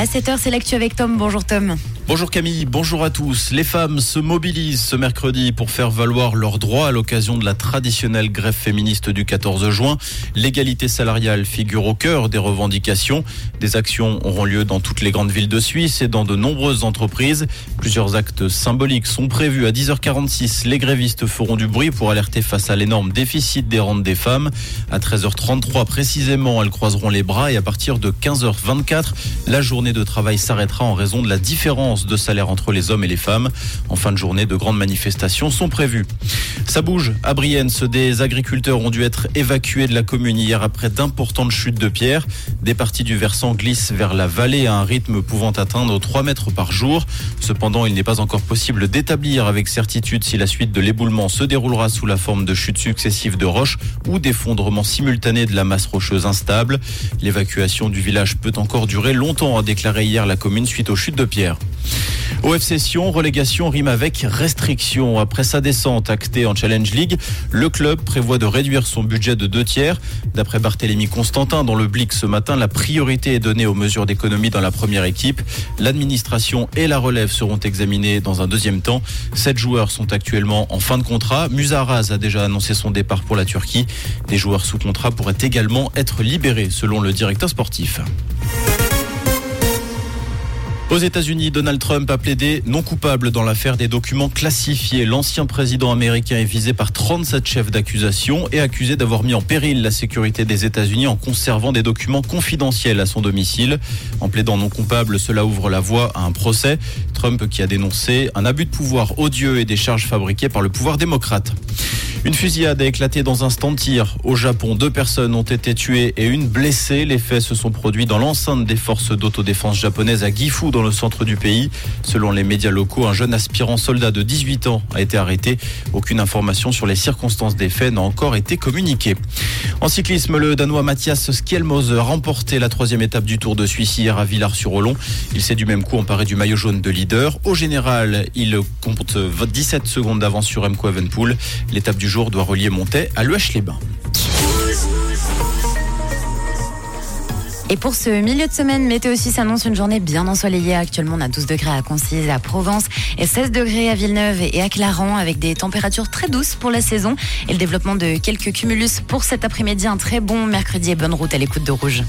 à 7h, c'est l'actu avec Tom. Bonjour Tom. Bonjour Camille, bonjour à tous. Les femmes se mobilisent ce mercredi pour faire valoir leurs droits à l'occasion de la traditionnelle grève féministe du 14 juin. L'égalité salariale figure au cœur des revendications. Des actions auront lieu dans toutes les grandes villes de Suisse et dans de nombreuses entreprises. Plusieurs actes symboliques sont prévus à 10h46. Les grévistes feront du bruit pour alerter face à l'énorme déficit des rentes des femmes. À 13h33 précisément, elles croiseront les bras et à partir de 15h24, la journée de travail s'arrêtera en raison de la différence de salaire entre les hommes et les femmes. En fin de journée, de grandes manifestations sont prévues. Ça bouge. À Brienne, des agriculteurs ont dû être évacués de la commune hier après d'importantes chutes de pierres. Des parties du versant glissent vers la vallée à un rythme pouvant atteindre 3 mètres par jour. Cependant, il n'est pas encore possible d'établir avec certitude si la suite de l'éboulement se déroulera sous la forme de chutes successives de roches ou d'effondrements simultanés de la masse rocheuse instable. L'évacuation du village peut encore durer longtemps, a déclaré hier la commune suite aux chutes de pierres. OF Session, relégation rime avec restriction. Après sa descente actée en Challenge League, le club prévoit de réduire son budget de deux tiers. D'après Barthélémy Constantin, dans le Blick ce matin, la priorité est donnée aux mesures d'économie dans la première équipe. L'administration et la relève seront examinées dans un deuxième temps. Sept joueurs sont actuellement en fin de contrat. Musaraz a déjà annoncé son départ pour la Turquie. Des joueurs sous contrat pourraient également être libérés, selon le directeur sportif. Aux États-Unis, Donald Trump a plaidé non coupable dans l'affaire des documents classifiés. L'ancien président américain est visé par 37 chefs d'accusation et accusé d'avoir mis en péril la sécurité des États-Unis en conservant des documents confidentiels à son domicile. En plaidant non coupable, cela ouvre la voie à un procès. Trump qui a dénoncé un abus de pouvoir odieux et des charges fabriquées par le pouvoir démocrate. Une fusillade a éclaté dans un stand tir au Japon. Deux personnes ont été tuées et une blessée. Les faits se sont produits dans l'enceinte des forces d'autodéfense japonaises à Gifu, dans le centre du pays. Selon les médias locaux, un jeune aspirant soldat de 18 ans a été arrêté. Aucune information sur les circonstances des faits n'a encore été communiquée. En cyclisme, le Danois Mathias Skjelmose a remporté la troisième étape du Tour de Suisse hier à Villars-sur-Olon. Il s'est du même coup emparé du maillot jaune de leader. Au général, il compte 17 secondes d'avance sur Remco Evenpool. L'étape du jour doit relier Montet à Luèche-les-Bains. Et pour ce milieu de semaine, Météo aussi s'annonce une journée bien ensoleillée. Actuellement, on a 12 degrés à Concise, à Provence et 16 degrés à Villeneuve et à Clarence avec des températures très douces pour la saison et le développement de quelques cumulus pour cet après-midi. Un très bon mercredi et bonne route à l'écoute de Rouge.